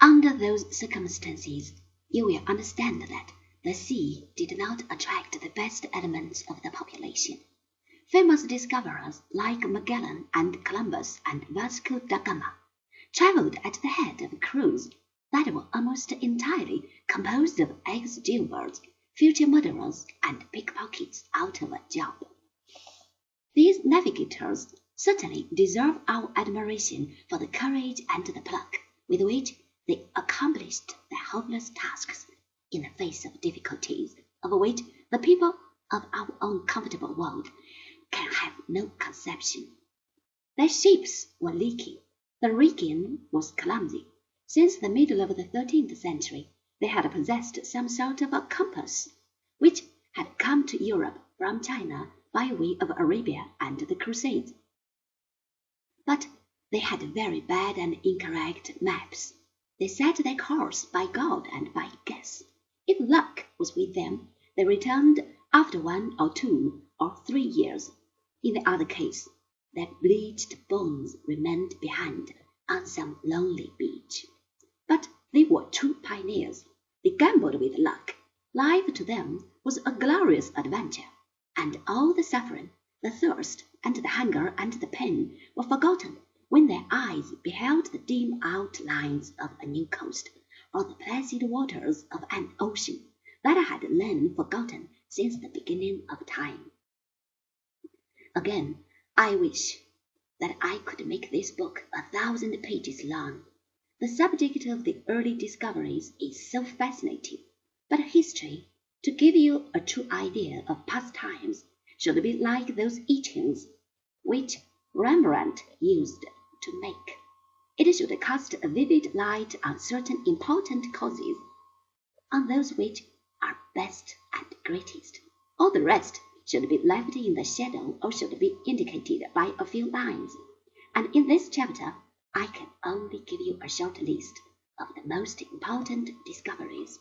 Under those circumstances, you will understand that the sea did not attract the best elements of the population. Famous discoverers like Magellan and Columbus and Vasco da Gama travelled at the head of crews that were almost entirely composed of ex jailbirds, future murderers, and pickpockets out of a job. These navigators certainly deserve our admiration for the courage and the pluck with which they accomplished their hopeless tasks in the face of difficulties of which the people of our own comfortable world can have no conception. Their ships were leaky, the rigging was clumsy. Since the middle of the thirteenth century they had possessed some sort of a compass, which had come to Europe from China by way of Arabia and the Crusades. But they had very bad and incorrect maps. They set their course by God and by guess. If luck was with them, they returned after one or two or three years. In the other case, their bleached bones remained behind on some lonely beach. But they were true pioneers. They gambled with luck. Life to them was a glorious adventure, and all the suffering, the thirst, and the hunger and the pain were forgotten when their eyes beheld the dim outlines of a new coast, or the placid waters of an ocean that had lain forgotten since the beginning of time. Again, I wish that I could make this book a thousand pages long. The subject of the early discoveries is so fascinating, but history, to give you a true idea of past times, should be like those etchings which Rembrandt used to make. It should cast a vivid light on certain important causes, on those which are best and greatest. All the rest should be left in the shadow or should be indicated by a few lines. And in this chapter, I can only give you a short list of the most important discoveries.